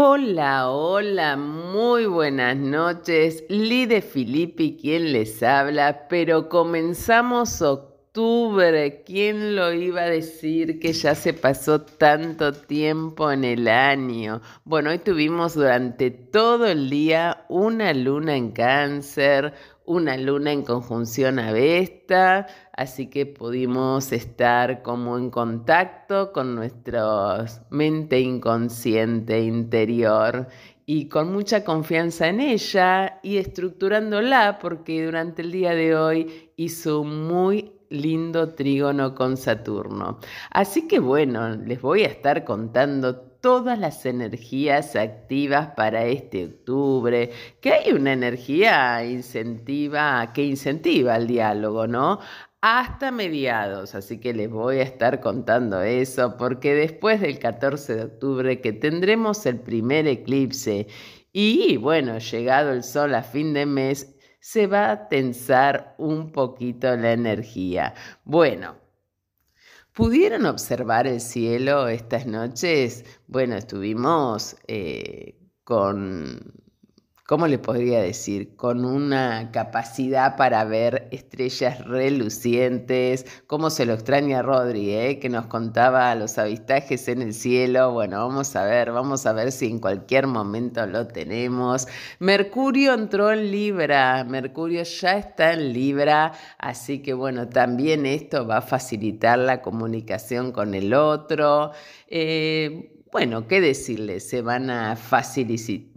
Hola, hola, muy buenas noches. Lide Filippi, quien les habla, pero comenzamos octubre. ¿Quién lo iba a decir que ya se pasó tanto tiempo en el año? Bueno, hoy tuvimos durante todo el día una luna en cáncer, una luna en conjunción a Vesta, así que pudimos estar como en contacto con nuestra mente inconsciente interior y con mucha confianza en ella y estructurándola porque durante el día de hoy hizo muy lindo trígono con Saturno. Así que bueno, les voy a estar contando todas las energías activas para este octubre, que hay una energía incentiva, que incentiva el diálogo, ¿no? Hasta mediados, así que les voy a estar contando eso, porque después del 14 de octubre que tendremos el primer eclipse y bueno, llegado el sol a fin de mes, se va a tensar un poquito la energía. Bueno, ¿Pudieron observar el cielo estas noches? Bueno, estuvimos eh, con ¿cómo le podría decir? Con una capacidad para ver estrellas relucientes, cómo se lo extraña Rodri, ¿eh? que nos contaba los avistajes en el cielo. Bueno, vamos a ver, vamos a ver si en cualquier momento lo tenemos. Mercurio entró en Libra, Mercurio ya está en Libra, así que bueno, también esto va a facilitar la comunicación con el otro. Eh, bueno, ¿qué decirles? Se van a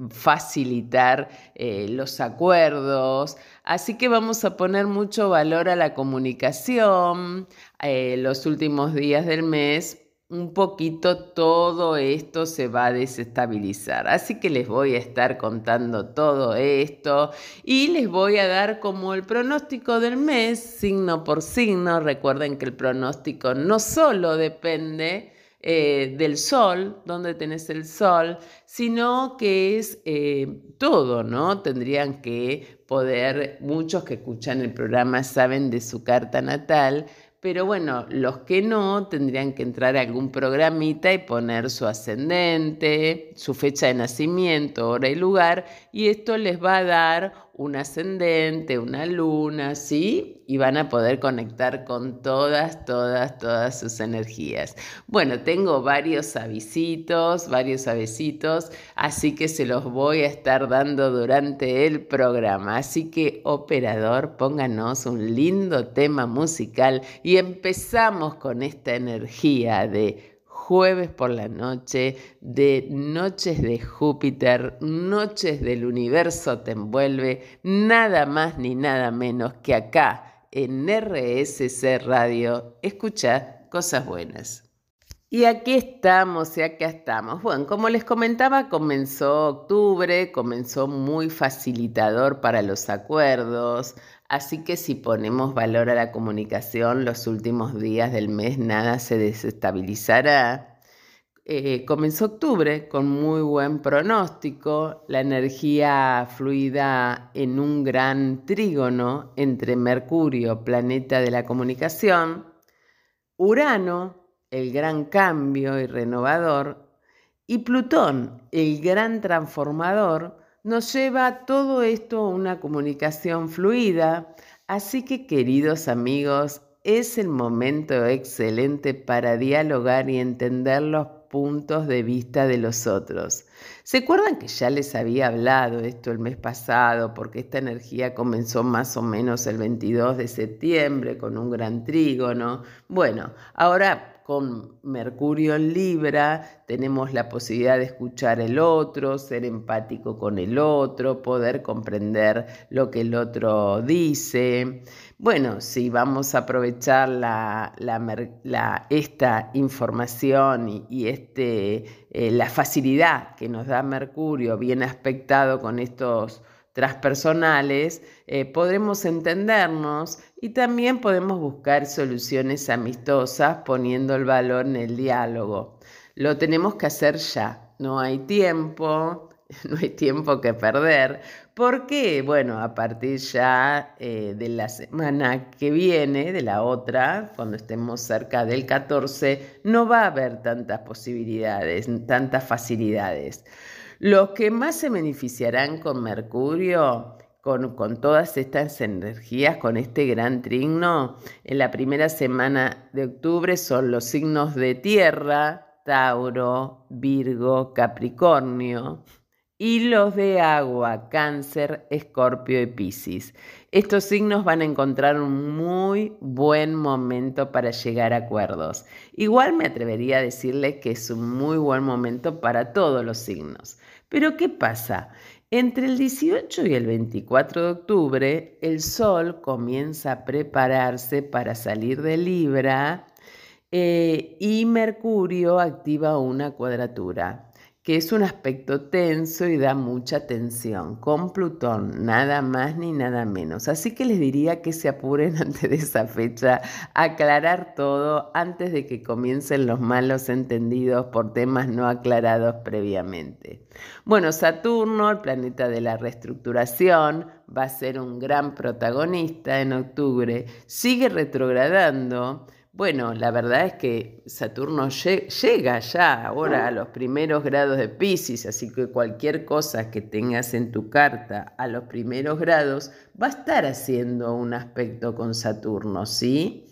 facilitar eh, los acuerdos, así que vamos a poner mucho valor a la comunicación. Eh, los últimos días del mes, un poquito todo esto se va a desestabilizar. Así que les voy a estar contando todo esto y les voy a dar como el pronóstico del mes, signo por signo. Recuerden que el pronóstico no solo depende eh, del sol, donde tenés el sol, sino que es eh, todo, ¿no? Tendrían que poder, muchos que escuchan el programa saben de su carta natal, pero bueno, los que no tendrían que entrar a algún programita y poner su ascendente, su fecha de nacimiento, hora y lugar, y esto les va a dar un ascendente, una luna, ¿sí? Y van a poder conectar con todas, todas, todas sus energías. Bueno, tengo varios avisitos, varios avisitos, así que se los voy a estar dando durante el programa. Así que, operador, pónganos un lindo tema musical y empezamos con esta energía de jueves por la noche, de noches de Júpiter, noches del universo te envuelve, nada más ni nada menos que acá en RSC Radio, escucha cosas buenas. Y aquí estamos, y acá estamos. Bueno, como les comentaba, comenzó octubre, comenzó muy facilitador para los acuerdos, Así que si ponemos valor a la comunicación, los últimos días del mes nada se desestabilizará. Eh, comenzó octubre con muy buen pronóstico, la energía fluida en un gran trígono entre Mercurio, planeta de la comunicación, Urano, el gran cambio y renovador, y Plutón, el gran transformador, nos lleva todo esto a una comunicación fluida. Así que queridos amigos, es el momento excelente para dialogar y entender los puntos de vista de los otros. ¿Se acuerdan que ya les había hablado esto el mes pasado? Porque esta energía comenzó más o menos el 22 de septiembre con un gran trígono. Bueno, ahora con Mercurio en Libra tenemos la posibilidad de escuchar el otro, ser empático con el otro, poder comprender lo que el otro dice. Bueno, si vamos a aprovechar la, esta información y, este, eh, la facilidad que nos da Mercurio, bien aspectado con estos transpersonales, eh, podremos entendernos y también podemos buscar soluciones amistosas poniendo el valor en el diálogo. Lo tenemos que hacer ya, no hay tiempo, no hay tiempo que perder, porque, bueno, a partir ya eh, de la semana que viene, de la otra, cuando estemos cerca del 14, no va a haber tantas posibilidades, tantas facilidades. Los que más se beneficiarán con Mercurio, con, todas estas energías, con este gran trigno, en la primera semana de octubre son los signos de tierra, Tauro, Virgo, Capricornio y los de agua, Cáncer, Escorpio y Piscis. Estos signos van a encontrar un muy buen momento para llegar a acuerdos. Igual me atrevería a decirles que es un muy buen momento para todos los signos. Pero ¿qué pasa? Entre el 18 y el 24 de octubre, el Sol comienza a prepararse para salir de Libra eh, y Mercurio activa una cuadratura que es un aspecto tenso y da mucha tensión, con Plutón, nada más ni nada menos. Así que les diría que se apuren antes de esa fecha, aclarar todo antes de que comiencen los malos entendidos por temas no aclarados previamente. Bueno, Saturno, el planeta de la reestructuración, va a ser un gran protagonista en octubre, sigue retrogradando bueno, la verdad es que Saturno llega ya ahora a los primeros grados de Pisces, así que cualquier cosa que tengas en tu carta a los primeros grados va a estar haciendo un aspecto con Saturno, ¿sí?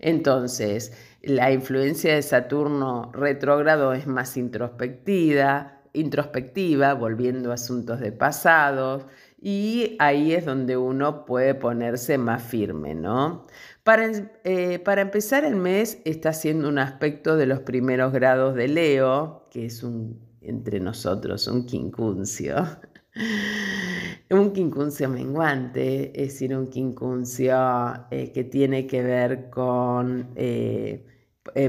Entonces, la influencia de Saturno retrógrado es más introspectiva, introspectiva, volviendo a asuntos de pasados, y ahí es donde uno puede ponerse más firme, ¿no? Eh, para, empezar el mes está haciendo un aspecto de los primeros grados de Leo, que es un, entre nosotros, un quincuncio. un quincuncio menguante, es decir, un quincuncio eh, que tiene que ver con eh,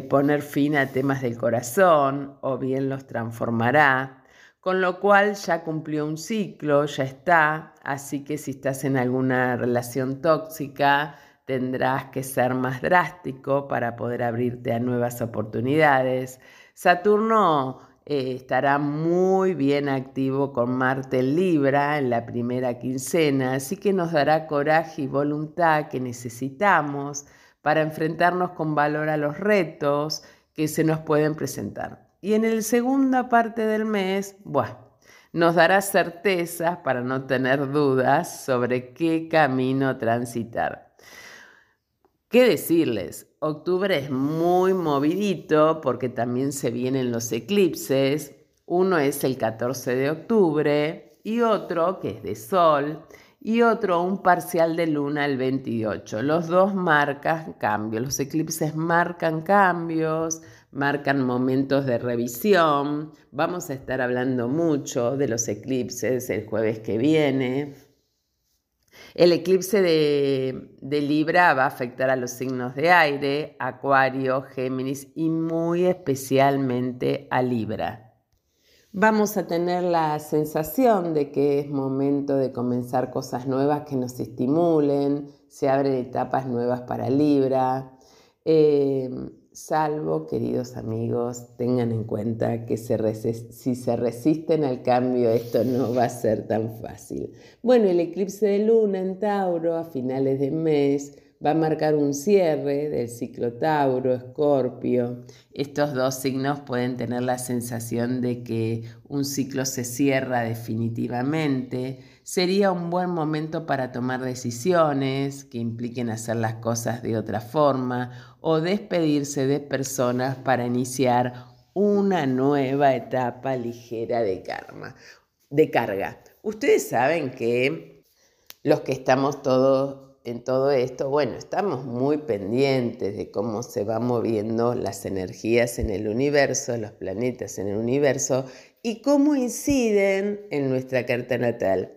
poner fin a temas del corazón o bien los transformará con lo cual ya cumplió un ciclo, ya está, así que si estás en alguna relación tóxica, tendrás que ser más drástico para poder abrirte a nuevas oportunidades. Saturno eh, estará muy bien activo con Marte Libra en la primera quincena, así que nos dará coraje y voluntad que necesitamos para enfrentarnos con valor a los retos que se nos pueden presentar. Y en la segunda parte del mes, bueno, nos dará certezas para no tener dudas sobre qué camino transitar. ¿Qué decirles? Octubre es muy movidito porque también se vienen los eclipses. Uno es el 14 de octubre y otro que es de sol y otro un parcial de luna el 28. Los dos marcan cambios. Los eclipses marcan cambios, marcan momentos de revisión. Vamos a estar hablando mucho de los eclipses el jueves que viene. El eclipse de, Libra va a afectar a los signos de aire, Acuario, Géminis y muy especialmente a Libra. Vamos a tener la sensación de que es momento de comenzar cosas nuevas que nos estimulen, se abren etapas nuevas para Libra. Eh, salvo, queridos amigos, tengan en cuenta que si se resisten al cambio, esto no va a ser tan fácil. Bueno, el eclipse de luna en Tauro a finales de mes va a marcar un cierre del ciclo Tauro, Escorpio. Estos dos signos pueden tener la sensación de que un ciclo se cierra definitivamente sería un buen momento para tomar decisiones que impliquen hacer las cosas de otra forma o despedirse de personas para iniciar una nueva etapa ligera de karma, de carga. Ustedes saben que los que estamos todos en todo esto, bueno, estamos muy pendientes de cómo se van moviendo las energías en el universo, los planetas en el universo y cómo inciden en nuestra carta natal.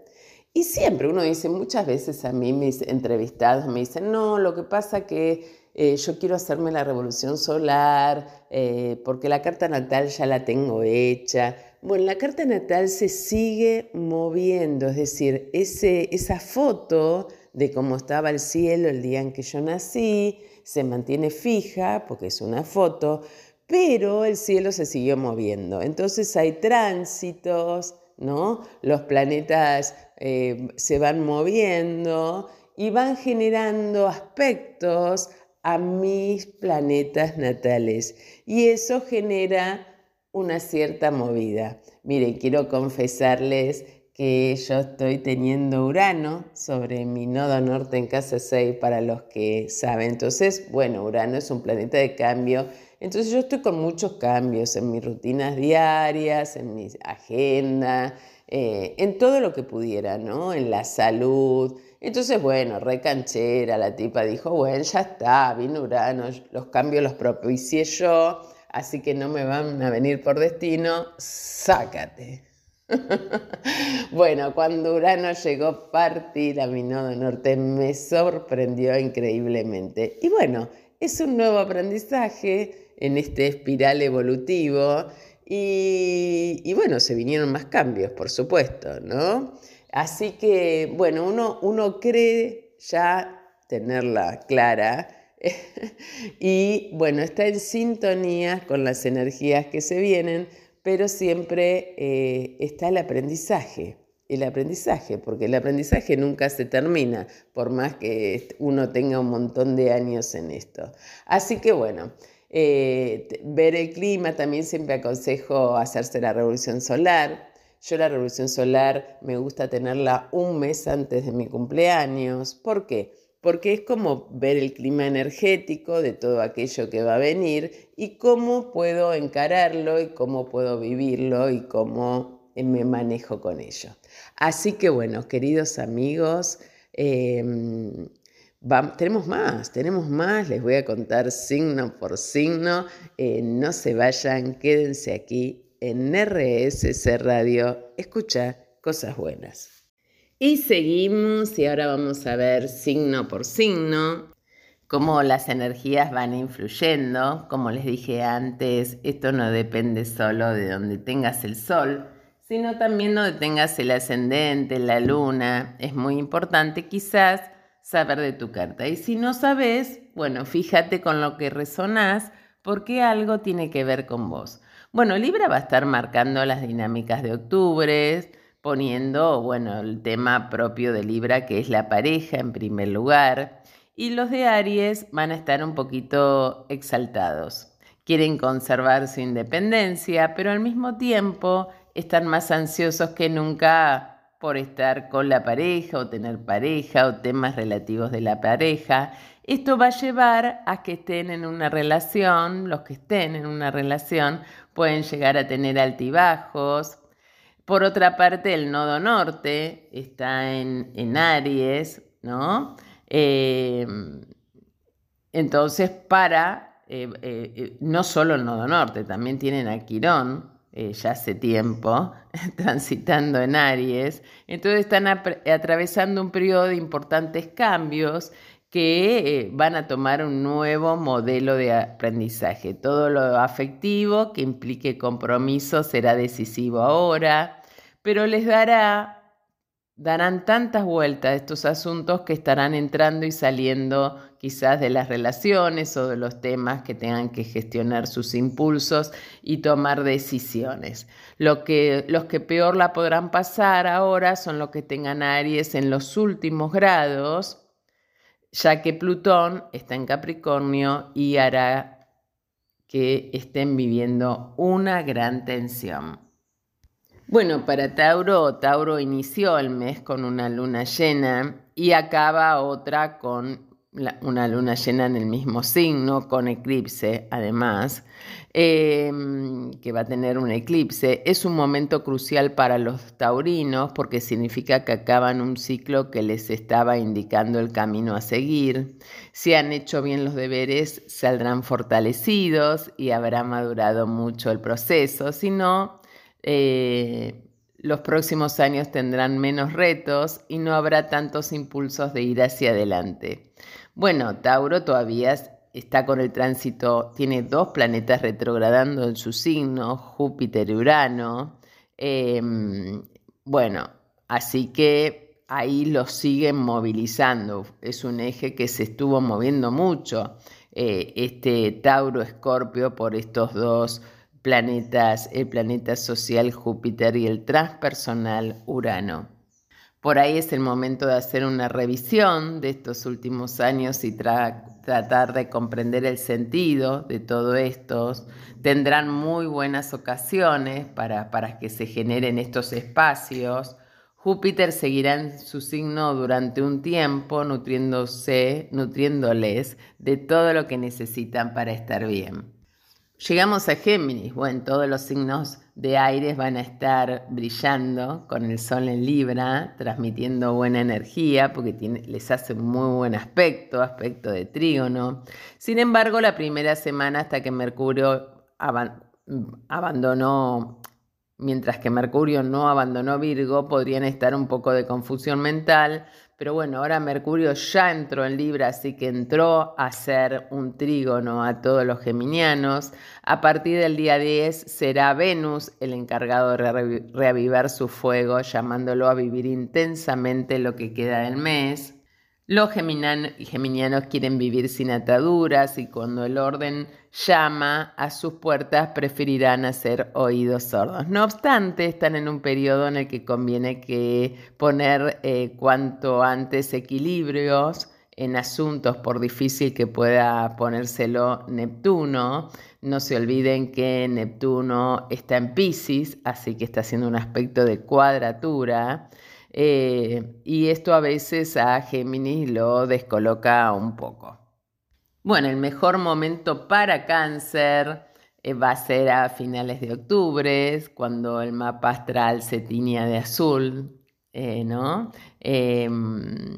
Y siempre uno dice, muchas veces a mí mis entrevistados me dicen, no, lo que pasa que eh, yo quiero hacerme la revolución solar eh, porque la carta natal ya la tengo hecha. Bueno, la carta natal se sigue moviendo, es decir, ese, esa foto de cómo estaba el cielo el día en que yo nací se mantiene fija porque es una foto, pero el cielo se siguió moviendo. Entonces hay tránsitos, ¿no? Los planetas eh, se van moviendo y van generando aspectos a mis planetas natales. Y eso genera una cierta movida. Miren, quiero confesarles que yo estoy teniendo Urano sobre mi nodo norte en casa 6 para los que saben. Entonces, bueno, Urano es un planeta de cambio. Entonces yo estoy con muchos cambios en mis rutinas diarias, en mi agenda, eh, en todo lo que pudiera, ¿no? En la salud. Entonces, bueno, recanchera, la tipa dijo, bueno, ya está, vino Urano, los cambios los propicié yo así que no me van a venir por destino, sácate. bueno, cuando Urano llegó a partir a mi nodo norte me sorprendió increíblemente. Y bueno, es un nuevo aprendizaje en este espiral evolutivo y, bueno, se vinieron más cambios, por supuesto, ¿no? Así que, bueno, uno, uno cree ya tenerla clara y bueno, está en sintonía con las energías que se vienen, pero siempre eh, está el aprendizaje. El aprendizaje, porque el aprendizaje nunca se termina, por más que uno tenga un montón de años en esto. Así que bueno, eh, ver el clima, también siempre aconsejo hacerse la revolución solar. Yo la revolución solar me gusta tenerla un mes antes de mi cumpleaños. ¿Por qué? porque es como ver el clima energético de todo aquello que va a venir y cómo puedo encararlo y cómo puedo vivirlo y cómo eh, me manejo con ello. Así que bueno, queridos amigos, em, tenemos más, tenemos más, les voy a contar signo por signo, eh, no se vayan, quédense aquí en RSC Radio, escucha cosas buenas. Y seguimos y ahora vamos a ver signo por signo cómo las energías van influyendo. Como les dije antes, esto no depende solo de donde tengas el sol, sino también donde tengas el ascendente, la luna. Es muy importante quizás saber de tu carta. Y si no sabes, bueno, fíjate con lo que resonás porque algo tiene que ver con vos. Bueno, Libra va a estar marcando las dinámicas de octubre, poniendo, bueno, el tema propio de Libra, que es la pareja en primer lugar, y los de Aries van a estar un poquito exaltados. Quieren conservar su independencia, pero al mismo tiempo están más ansiosos que nunca por estar con la pareja o tener pareja o temas relativos de la pareja. Esto va a llevar a que estén en una relación, los que estén en una relación pueden llegar a tener altibajos, por otra parte, el nodo norte está en, Aries, ¿no? Em, entonces, para, eh, eh, no solo el nodo norte, también tienen a Quirón, eh, ya hace tiempo, transitando en Aries. Entonces están atravesando un periodo de importantes cambios que eh, van a tomar un nuevo modelo de aprendizaje. Todo lo afectivo que implique compromiso será decisivo ahora, pero les dará darán tantas vueltas estos asuntos que estarán entrando y saliendo quizás de las relaciones o de los temas que tengan que gestionar sus impulsos y tomar decisiones. Lo que, los que peor la podrán pasar ahora son los que tengan Aries en los últimos grados, ya que Plutón está en Capricornio y hará que estén viviendo una gran tensión. Bueno, para Tauro, Tauro inició el mes con una luna llena y acaba otra con una luna llena en el mismo signo, con eclipse además, em, que va a tener un eclipse. Es un momento crucial para los taurinos porque significa que acaban un ciclo que les estaba indicando el camino a seguir. Si han hecho bien los deberes, saldrán fortalecidos y habrá madurado mucho el proceso. Si no, eh, los próximos años tendrán menos retos y no habrá tantos impulsos de ir hacia adelante. Bueno, Tauro todavía está con el tránsito, tiene dos planetas retrogradando en su signo, Júpiter y Urano. Em, bueno, así que ahí lo siguen movilizando. Es un eje que se estuvo moviendo mucho, eh, este Tauro-Escorpio, por estos dos planetas, el planeta social Júpiter y el transpersonal Urano. Por ahí es el momento de hacer una revisión de estos últimos años y tratar de comprender el sentido de todo esto. Tendrán muy buenas ocasiones para, para que se generen estos espacios. Júpiter seguirá en su signo durante un tiempo, nutriéndose, nutriéndoles de todo lo que necesitan para estar bien. Llegamos a Géminis. Bueno, todos los signos de aires van a estar brillando con el sol en Libra, transmitiendo buena energía porque les hace muy buen aspecto, aspecto de trígono. Sin embargo, la primera semana hasta que Mercurio abandonó, mientras que Mercurio no abandonó Virgo, podrían estar un poco de confusión mental, pero bueno, ahora Mercurio ya entró en Libra, así que entró a ser un trígono a todos los geminianos. A partir del día 10 será Venus el encargado de reavivar su fuego, llamándolo a vivir intensamente lo que queda del mes. Los geminianos quieren vivir sin ataduras y cuando el orden llama a sus puertas preferirán hacer oídos sordos. No obstante, están en un periodo en el que conviene que poner eh, cuanto antes equilibrios en asuntos, por difícil que pueda ponérselo Neptuno. No se olviden que Neptuno está en Pisces, así que está haciendo un aspecto de cuadratura. Eh, y esto a veces a Géminis lo descoloca un poco. Bueno, el mejor momento para cáncer eh, va a ser a finales de octubre, cuando el mapa astral se tiña de azul, eh, ¿no? Em,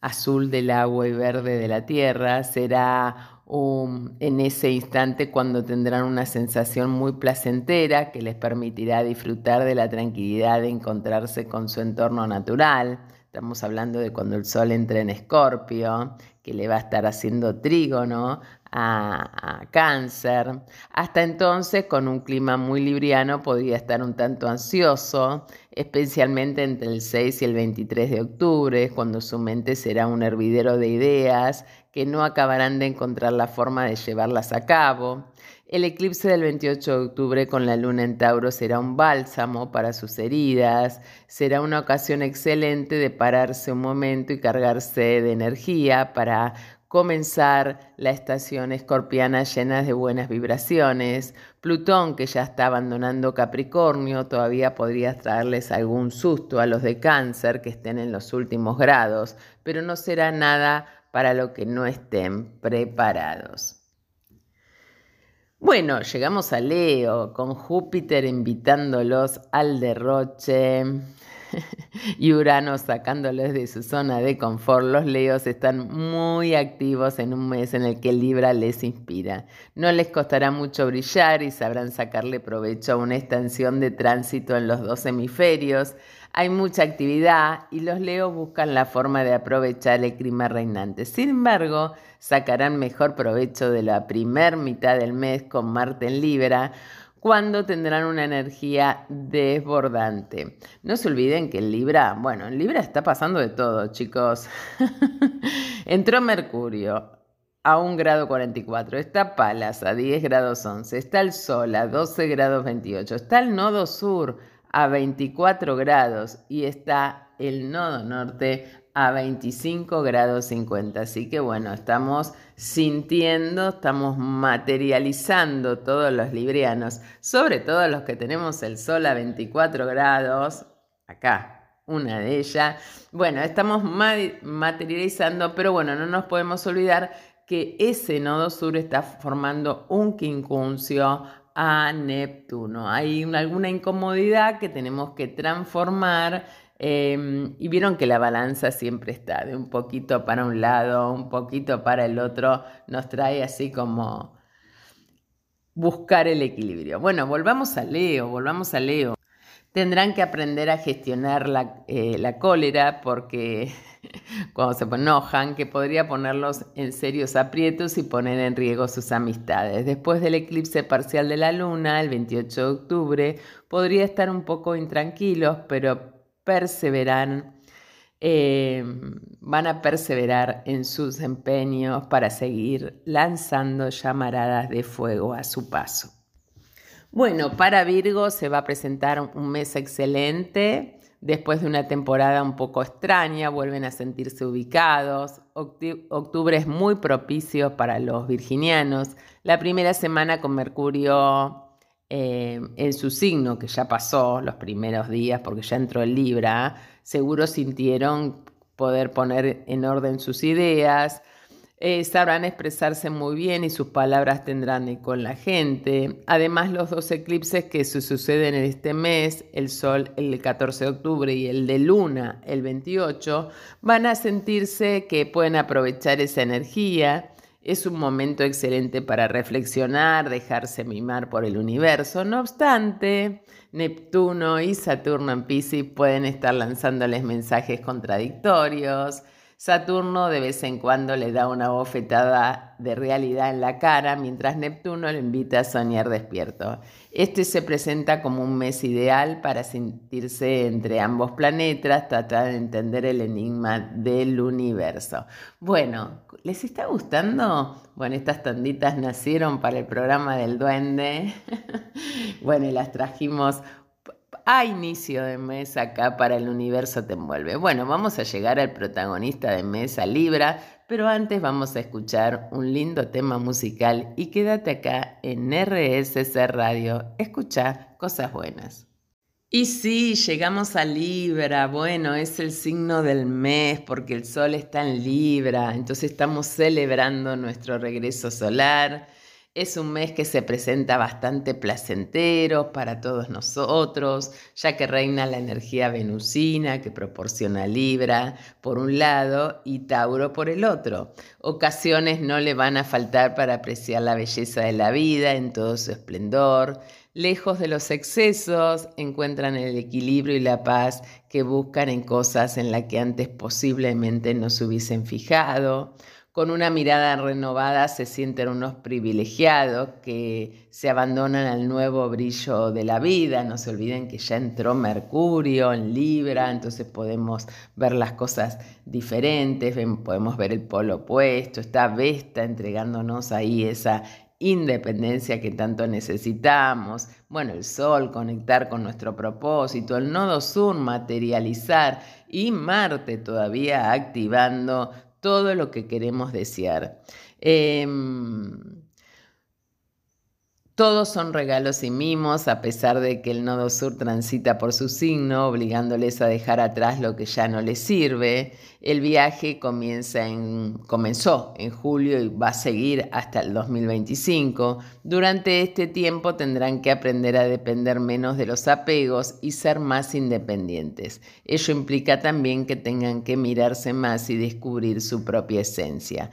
azul del agua y verde de la tierra. Será en ese instante cuando tendrán una sensación muy placentera que les permitirá disfrutar de la tranquilidad de encontrarse con su entorno natural. Estamos hablando de cuando el sol entra en Escorpio, que le va a estar haciendo trígono a, cáncer. Hasta entonces, con un clima muy libriano, podría estar un tanto ansioso, especialmente entre el 6 y el 23 de octubre, cuando su mente será un hervidero de ideas que no acabarán de encontrar la forma de llevarlas a cabo. El eclipse del 28 de octubre con la luna en Tauro será un bálsamo para sus heridas, será una ocasión excelente de pararse un momento y cargarse de energía para comenzar la estación escorpiana llena de buenas vibraciones. Plutón, que ya está abandonando Capricornio, todavía podría traerles algún susto a los de cáncer que estén en los últimos grados, pero no será nada para lo que no estén preparados. Bueno, llegamos a Leo con Júpiter invitándolos al derroche y Urano sacándoles de su zona de confort. Los Leos están muy activos en un mes en el que Libra les inspira. No les costará mucho brillar y sabrán sacarle provecho a una extensión de tránsito en los dos hemisferios hay mucha actividad y los leos buscan la forma de aprovechar el clima reinante. Sin embargo, sacarán mejor provecho de la primer mitad del mes con Marte en Libra, cuando tendrán una energía desbordante. No se olviden que en Libra, bueno, en Libra está pasando de todo, chicos. Entró Mercurio a 1 grado 44, está Palas a 10 grados 11, está el Sol a 12 grados 28, está el Nodo Sur a 24 grados y está el nodo norte a 25 grados 50. Así que bueno, estamos sintiendo, estamos materializando todos los librianos, sobre todo los que tenemos el sol a 24 grados, acá, una de ellas. Bueno, estamos materializando, pero bueno, no nos podemos olvidar que ese nodo sur está formando un quincuncio a Neptuno. Hay alguna incomodidad que tenemos que transformar em, y vieron que la balanza siempre está de un poquito para un lado, un poquito para el otro, nos trae así como buscar el equilibrio. Bueno, volvamos a Leo, volvamos a Leo. Tendrán que aprender a gestionar la, eh, la cólera porque cuando se enojan, que podría ponerlos en serios aprietos y poner en riesgo sus amistades. Después del eclipse parcial de la luna, el 28 de octubre, podría estar un poco intranquilos, pero perseveran, eh, van a perseverar en sus empeños para seguir lanzando llamaradas de fuego a su paso. Bueno, para Virgo se va a presentar un mes excelente Después de una temporada un poco extraña, vuelven a sentirse ubicados. Octubre es muy propicio para los virginianos. La primera semana con Mercurio eh, en su signo, que ya pasó los primeros días porque ya entró en Libra, seguro sintieron poder poner en orden sus ideas, eh, sabrán expresarse muy bien y sus palabras tendrán eco en la gente. Además, los dos eclipses que se suceden en este mes, el Sol el 14 de octubre y el de Luna el 28, van a sentirse que pueden aprovechar esa energía. Es un momento excelente para reflexionar, dejarse mimar por el universo. No obstante, Neptuno y Saturno en Pisces pueden estar lanzándoles mensajes contradictorios Saturno de vez en cuando le da una bofetada de realidad en la cara, mientras Neptuno le invita a soñar despierto. Este se presenta como un mes ideal para sentirse entre ambos planetas, tratar de entender el enigma del universo. Bueno, ¿les está gustando? Bueno, estas tanditas nacieron para el programa del duende. bueno, y las trajimos a inicio de mes acá para el universo te envuelve. Bueno, vamos a llegar al protagonista de mes, a Libra, pero antes vamos a escuchar un lindo tema musical y quédate acá en RSC Radio. Escucha cosas buenas. Y sí, llegamos a Libra. Bueno, es el signo del mes porque el sol está en Libra. Entonces estamos celebrando nuestro regreso solar es un mes que se presenta bastante placentero para todos nosotros, ya que reina la energía venusina que proporciona Libra por un lado y Tauro por el otro. Ocasiones no le van a faltar para apreciar la belleza de la vida en todo su esplendor. Lejos de los excesos, encuentran el equilibrio y la paz que buscan en cosas en las que antes posiblemente no se hubiesen fijado con una mirada renovada se sienten unos privilegiados que se abandonan al nuevo brillo de la vida. No se olviden que ya entró Mercurio en Libra, entonces podemos ver las cosas diferentes, podemos ver el polo opuesto. Está Vesta entregándonos ahí esa independencia que tanto necesitamos. Bueno, el sol, conectar con nuestro propósito, el nodo sur, materializar y Marte todavía activando todo lo que queremos desear. Em, todos son regalos y mimos, a pesar de que el nodo sur transita por su signo, obligándoles a dejar atrás lo que ya no les sirve. El viaje comienza en, comenzó en julio y va a seguir hasta el 2025. Durante este tiempo tendrán que aprender a depender menos de los apegos y ser más independientes. Ello implica también que tengan que mirarse más y descubrir su propia esencia.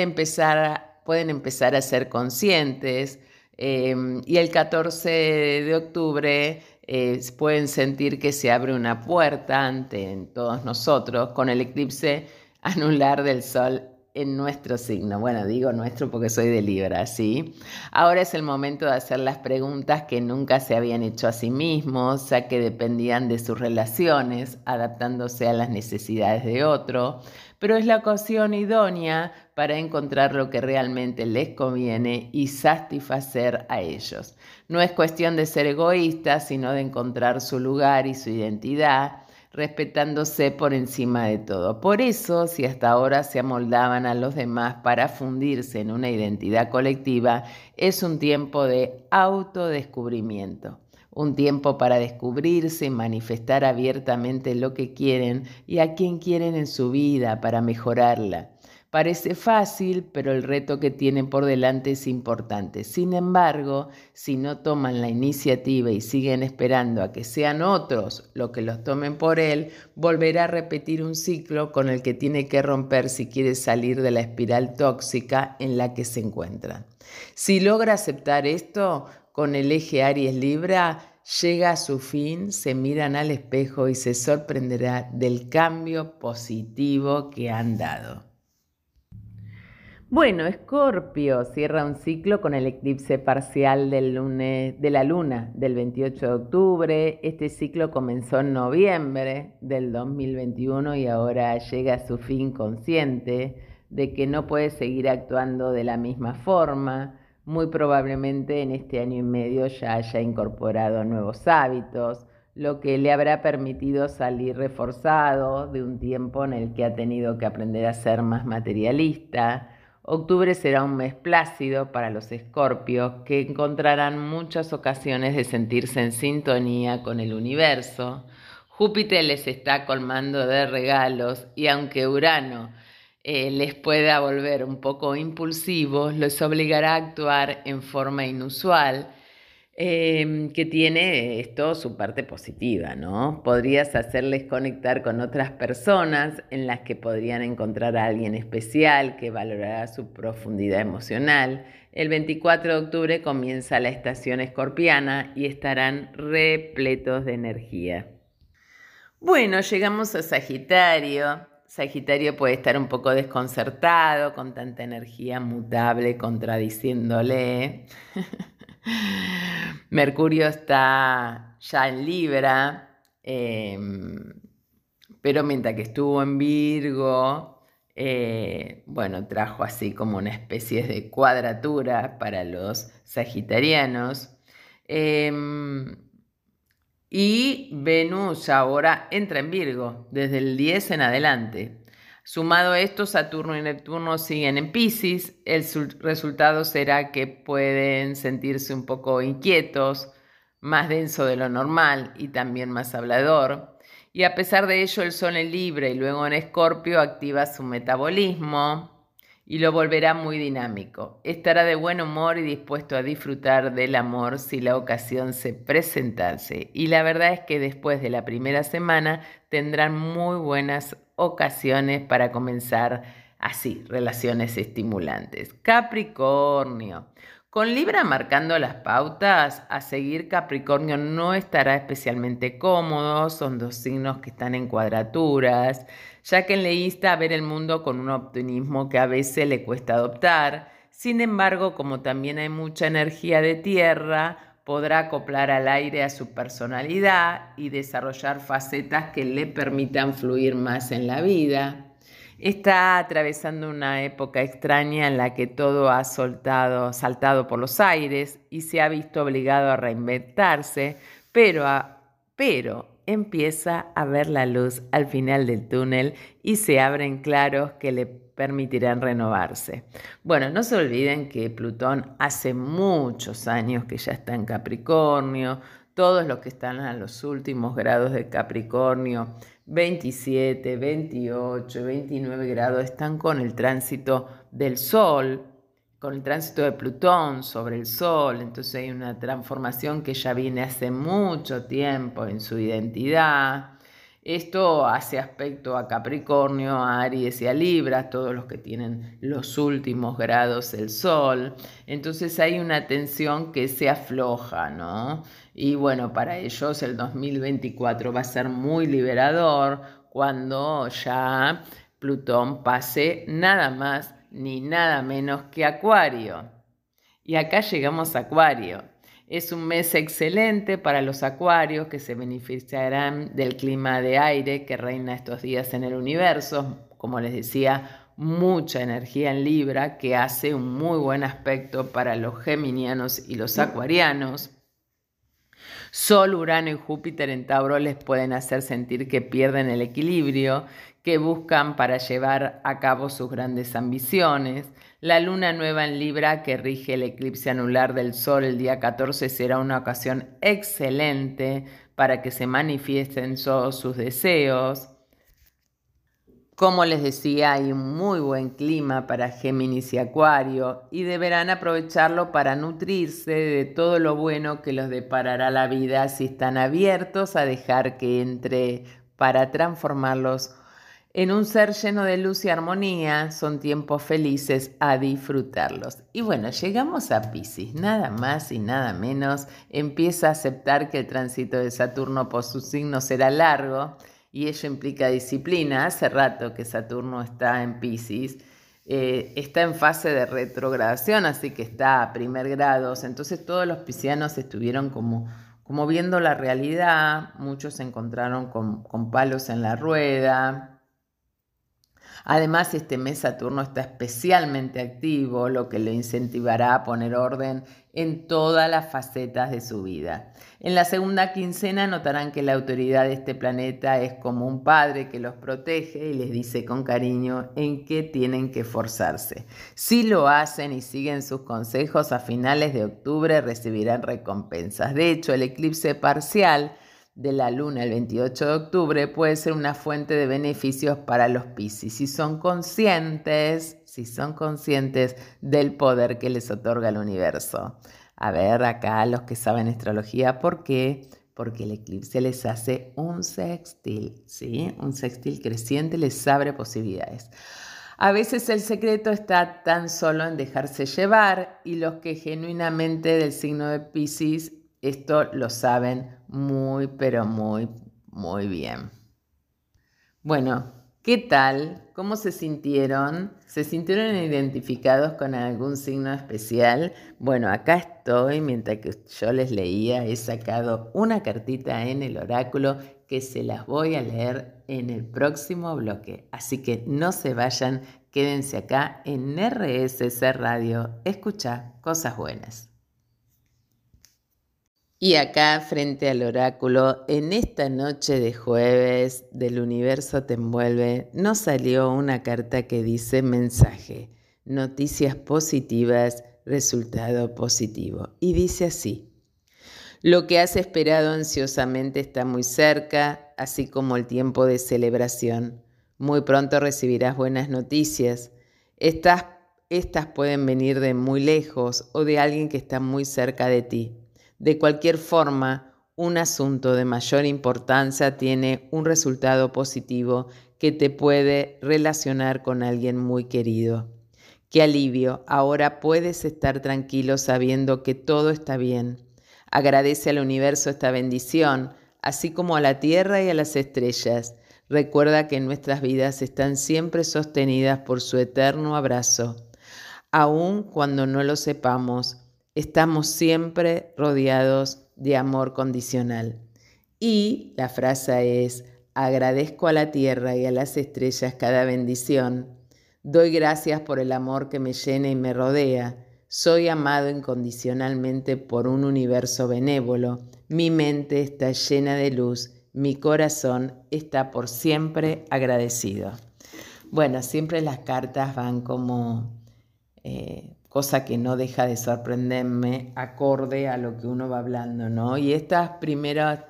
empezar, pueden empezar a ser conscientes, Em, y el 14 de octubre eh, pueden sentir que se abre una puerta ante todos nosotros con el eclipse anular del Sol en nuestro signo. Bueno, digo nuestro porque soy de Libra, ¿sí? Ahora es el momento de hacer las preguntas que nunca se habían hecho a sí mismos, ya que dependían de sus relaciones, adaptándose a las necesidades de otro pero es la ocasión idónea para encontrar lo que realmente les conviene y satisfacer a ellos. No es cuestión de ser egoísta, sino de encontrar su lugar y su identidad, respetándose por encima de todo. Por eso, si hasta ahora se amoldaban a los demás para fundirse en una identidad colectiva, es un tiempo de autodescubrimiento un tiempo para descubrirse y manifestar abiertamente lo que quieren y a quién quieren en su vida para mejorarla. Parece fácil, pero el reto que tienen por delante es importante. Sin embargo, si no toman la iniciativa y siguen esperando a que sean otros los que los tomen por él, volverá a repetir un ciclo con el que tiene que romper si quiere salir de la espiral tóxica en la que se encuentran. Si logra aceptar esto, con el eje Aries Libra, llega a su fin, se miran al espejo y se sorprenderá del cambio positivo que han dado. Bueno, Escorpio cierra un ciclo con el eclipse parcial del lunes, de la luna del 28 de octubre. Este ciclo comenzó en noviembre del 2021 y ahora llega a su fin consciente de que no puede seguir actuando de la misma forma muy probablemente en este año y medio ya haya incorporado nuevos hábitos, lo que le habrá permitido salir reforzado de un tiempo en el que ha tenido que aprender a ser más materialista. Octubre será un mes plácido para los escorpios que encontrarán muchas ocasiones de sentirse en sintonía con el universo. Júpiter les está colmando de regalos y aunque Urano eh, les pueda volver un poco impulsivos, los obligará a actuar en forma inusual, em, que tiene esto su parte positiva, ¿no? Podrías hacerles conectar con otras personas en las que podrían encontrar a alguien especial que valorará su profundidad emocional. El 24 de octubre comienza la estación escorpiana y estarán repletos de energía. Bueno, llegamos a Sagitario Sagitario puede estar un poco desconcertado con tanta energía mutable contradiciéndole. Mercurio está ya en Libra, em, pero mientras que estuvo en Virgo, eh, bueno, trajo así como una especie de cuadratura para los sagitarianos. Em, y Venus ahora entra en Virgo, desde el 10 en adelante. Sumado a esto, Saturno y Neptuno siguen en Pisces. El resultado será que pueden sentirse un poco inquietos, más denso de lo normal y también más hablador. Y a pesar de ello, el Sol en Libre y luego en Escorpio activa su metabolismo, y lo volverá muy dinámico. Estará de buen humor y dispuesto a disfrutar del amor si la ocasión se presentase. Y la verdad es que después de la primera semana tendrán muy buenas ocasiones para comenzar así, relaciones estimulantes. Capricornio. Con Libra marcando las pautas, a seguir Capricornio no estará especialmente cómodo, son dos signos que están en cuadraturas, ya que le insta ver el mundo con un optimismo que a veces le cuesta adoptar. Sin embargo, como también hay mucha energía de tierra, podrá acoplar al aire a su personalidad y desarrollar facetas que le permitan fluir más en la vida. Está atravesando una época extraña en la que todo ha saltado por los aires y se ha visto obligado a reinventarse, pero, pero empieza a ver la luz al final del túnel y se abren claros que le permitirán renovarse. Bueno, no se olviden que Plutón hace muchos años que ya está en Capricornio, todos los que están a los últimos grados de Capricornio, 27, 28, 29 grados, están con el tránsito del Sol, con el tránsito de Plutón sobre el Sol, entonces hay una transformación que ya viene hace mucho tiempo en su identidad. Esto hace aspecto a Capricornio, a Aries y a Libra, todos los que tienen los últimos grados del Sol. Entonces hay una tensión que se afloja, ¿no? Y bueno, para ellos el 2024 va a ser muy liberador cuando ya Plutón pase nada más ni nada menos que Acuario. Y acá llegamos a Acuario. Es un mes excelente para los acuarios que se beneficiarán del clima de aire que reina estos días en el universo. Como les decía, mucha energía en Libra que hace un muy buen aspecto para los geminianos y los acuarianos. Sol, Urano y Júpiter en Tauro les pueden hacer sentir que pierden el equilibrio, que buscan para llevar a cabo sus grandes ambiciones. La luna nueva en Libra que rige el eclipse anular del Sol el día 14 será una ocasión excelente para que se manifiesten todos sus deseos. Como les decía, hay un muy buen clima para Géminis y Acuario y deberán aprovecharlo para nutrirse de todo lo bueno que los deparará la vida si están abiertos a dejar que entre para transformarlos en un ser lleno de luz y armonía, son tiempos felices a disfrutarlos. Y bueno, llegamos a Pisces, nada más y nada menos, empieza a aceptar que el tránsito de Saturno por su signo será largo y ello implica disciplina. Hace rato que Saturno está en Pisces. Eh, está en fase de retrogradación, así que está a primer grado. Entonces todos los piscianos estuvieron como, como viendo la realidad, muchos se encontraron con, con palos en la rueda, Además, este mes Saturno está especialmente activo, lo que le incentivará a poner orden en todas las facetas de su vida. En la segunda quincena notarán que la autoridad de este planeta es como un padre que los protege y les dice con cariño en qué tienen que esforzarse. Si lo hacen y siguen sus consejos, a finales de octubre recibirán recompensas. De hecho, el eclipse parcial de la luna el 28 de octubre puede ser una fuente de beneficios para los Piscis si son conscientes, si son conscientes del poder que les otorga el universo. A ver, acá los que saben astrología, ¿por qué? Porque el eclipse les hace un sextil, ¿sí? Un sextil creciente les abre posibilidades. A veces el secreto está tan solo en dejarse llevar y los que genuinamente del signo de Pisces esto lo saben muy, pero muy, muy bien. Bueno, ¿qué tal? ¿Cómo se sintieron? ¿Se sintieron identificados con algún signo especial? Bueno, acá estoy, mientras que yo les leía, he sacado una cartita en el oráculo que se las voy a leer en el próximo bloque. Así que no se vayan, quédense acá en RSC Radio. Escucha cosas buenas. Y acá frente al oráculo, en esta noche de jueves del universo te envuelve, nos salió una carta que dice mensaje, noticias positivas, resultado positivo. Y dice así, lo que has esperado ansiosamente está muy cerca, así como el tiempo de celebración. Muy pronto recibirás buenas noticias. Estas, estas pueden venir de muy lejos o de alguien que está muy cerca de ti. De cualquier forma, un asunto de mayor importancia tiene un resultado positivo que te puede relacionar con alguien muy querido. Qué alivio, ahora puedes estar tranquilo sabiendo que todo está bien. Agradece al universo esta bendición, así como a la tierra y a las estrellas. Recuerda que nuestras vidas están siempre sostenidas por su eterno abrazo. Aun cuando no lo sepamos, estamos siempre rodeados de amor condicional. Y la frase es, agradezco a la tierra y a las estrellas cada bendición. Doy gracias por el amor que me llena y me rodea. Soy amado incondicionalmente por un universo benévolo. Mi mente está llena de luz. Mi corazón está por siempre agradecido. Bueno, siempre las cartas van como eh, cosa que no deja de sorprenderme acorde a lo que uno va hablando, ¿no? Y estas primeras,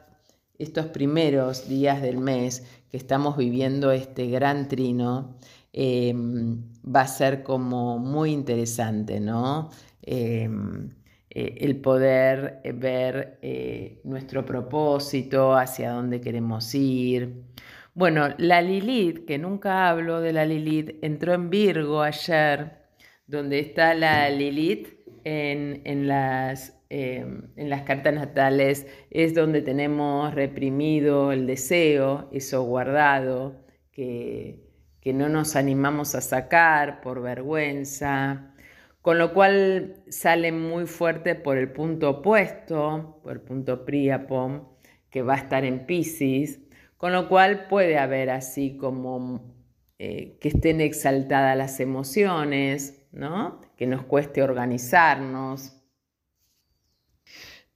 estos primeros días del mes que estamos viviendo este gran trino, em, va a ser como muy interesante, ¿no? Em, eh, el poder ver eh, nuestro propósito, hacia dónde queremos ir. Bueno, la Lilith, que nunca hablo de la Lilith, entró en Virgo ayer donde está la Lilith en, las, em, en las cartas natales, es donde tenemos reprimido el deseo, eso guardado, que, que no nos animamos a sacar por vergüenza, con lo cual sale muy fuerte por el punto opuesto, por el punto Priapom, que va a estar en Pisces, con lo cual puede haber así como eh, que estén exaltadas las emociones, que nos cueste organizarnos.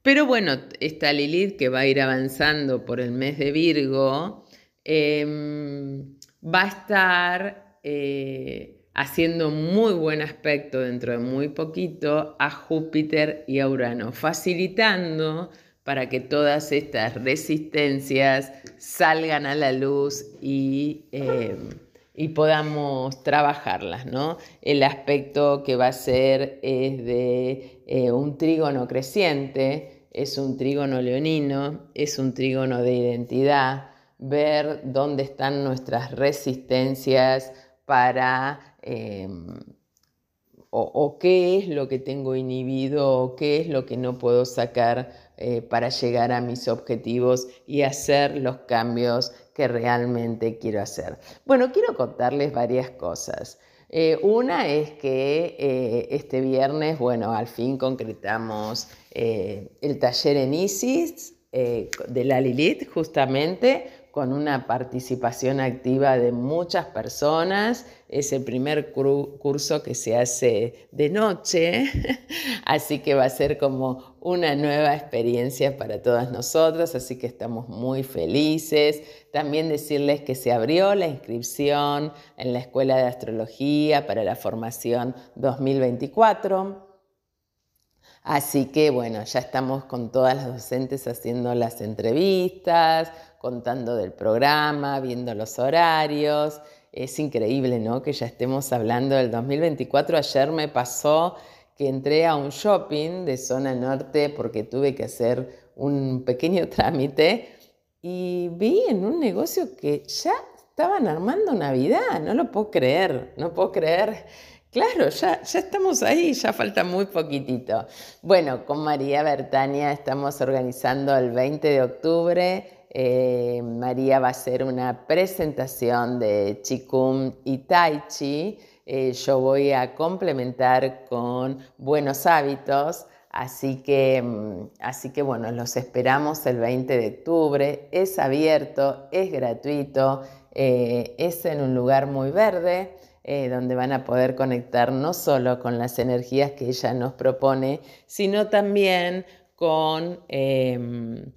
Pero bueno, esta Lilith que va a ir avanzando por el mes de Virgo, em, va a estar eh, haciendo muy buen aspecto dentro de muy poquito a Júpiter y a Urano, facilitando para que todas estas resistencias salgan a la luz y em, y podamos trabajarlas, ¿no? El aspecto que va a ser es de eh, un trígono creciente, es un trígono leonino, es un trígono de identidad, ver dónde están nuestras resistencias para... Em, o, qué es lo que tengo inhibido o qué es lo que no puedo sacar eh, para llegar a mis objetivos y hacer los cambios que realmente quiero hacer. Bueno, quiero contarles varias cosas. Eh, una es que eh, este viernes, bueno, al fin concretamos el taller en ISIS, eh, de la Lilith, justamente con una participación activa de muchas personas. Es el primer curso que se hace de noche, así que va a ser como una nueva experiencia para todas nosotros, así que estamos muy felices. También decirles que se abrió la inscripción en la Escuela de Astrología para la formación 2024. Así que bueno, ya estamos con todas las docentes haciendo las entrevistas, contando del programa, viendo los horarios. Es increíble, ¿no? Que ya estemos hablando del 2024. Ayer me pasó que entré a un shopping de zona norte porque tuve que hacer un pequeño trámite y vi en un negocio que ya estaban armando Navidad. No lo puedo creer, no puedo creer. Claro, ya, ya estamos ahí, ya falta muy poquitito. Bueno, con María Bertania estamos organizando el 20 de octubre eh, María va a hacer una presentación de Chikung y Tai Chi. Eh, yo voy a complementar con buenos hábitos. Así que, mm, así que bueno, los esperamos el 20 de octubre. Es abierto, es gratuito, eh, es en un lugar muy verde. Donde van a poder conectar no solo con las energías que ella nos propone, sino también con em,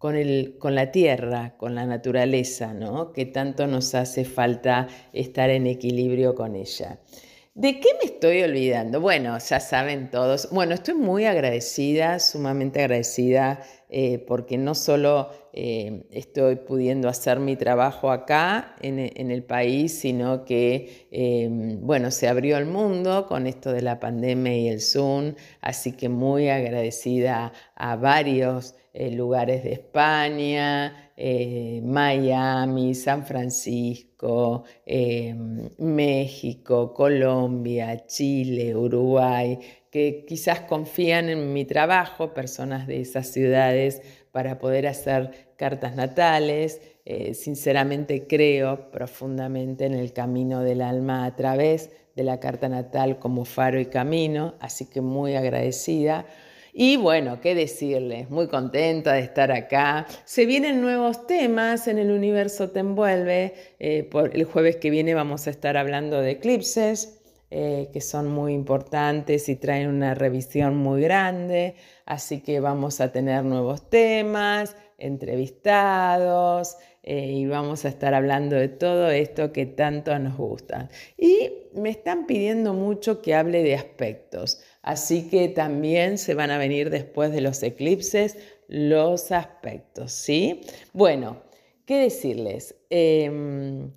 con, el, con la tierra, con la naturaleza, ¿no? que tanto nos hace falta estar en equilibrio con ella. ¿De qué me estoy olvidando? Bueno, ya saben todos. Bueno, estoy muy agradecida, sumamente agradecida, eh, porque no solo eh, estoy pudiendo hacer mi trabajo acá en, el país, sino que, eh, bueno, se abrió el mundo con esto de la pandemia y el Zoom, así que muy agradecida a varios eh, lugares de España, eh, Miami, San Francisco, eh, México, Colombia, Chile, Uruguay, que quizás confían en mi trabajo, personas de esas ciudades, para poder hacer cartas natales. sinceramente creo profundamente en el camino del alma a través de la carta natal como faro y camino, así que muy agradecida. Y bueno, qué decirles, muy contenta de estar acá. Se vienen nuevos temas en el universo te envuelve. Eh, por el jueves que viene vamos a estar hablando de eclipses. Eh, que son muy importantes y traen una revisión muy grande, así que vamos a tener nuevos temas, entrevistados eh, y vamos a estar hablando de todo esto que tanto nos gusta. Y me están pidiendo mucho que hable de aspectos. Así que también se van a venir después de los eclipses los aspectos, ¿sí? Bueno, ¿qué decirles? Em,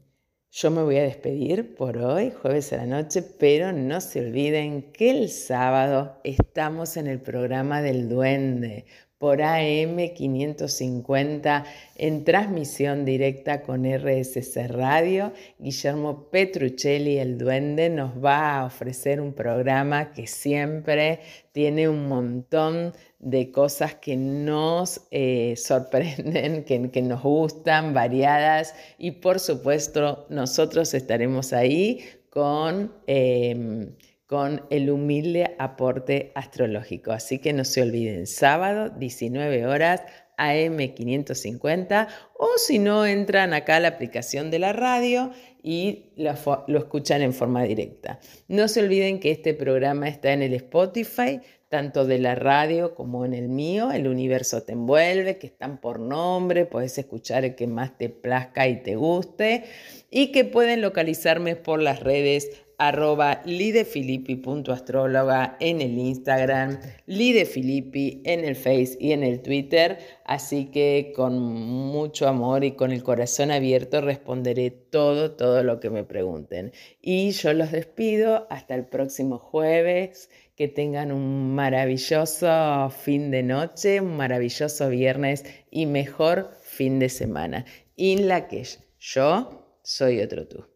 yo me voy a despedir por hoy, jueves a la noche, pero no se olviden que el sábado estamos en el programa del duende, por AM550 en transmisión directa con RSC Radio. Guillermo Petruccelli, el duende, nos va a ofrecer un programa que siempre tiene un montón de cosas que nos eh, sorprenden, que, nos gustan, variadas y por supuesto nosotros estaremos ahí con... Em, con el humilde aporte astrológico. Así que no se olviden, sábado, 19 horas, AM550, o si no, entran acá a la aplicación de la radio y lo, lo, escuchan en forma directa. No se olviden que este programa está en el Spotify, tanto de la radio como en el mío, El Universo Te Envuelve, que están por nombre, puedes escuchar el que más te plazca y te guste, y que pueden localizarme por las redes arroba lidefilippi.astróloga en el Instagram, lidefilippi en el Face y en el Twitter. Así que con mucho amor y con el corazón abierto responderé todo, todo lo que me pregunten. Y yo los despido hasta el próximo jueves. Que tengan un maravilloso fin de noche, un maravilloso viernes y mejor fin de semana. In la que yo soy otro tú.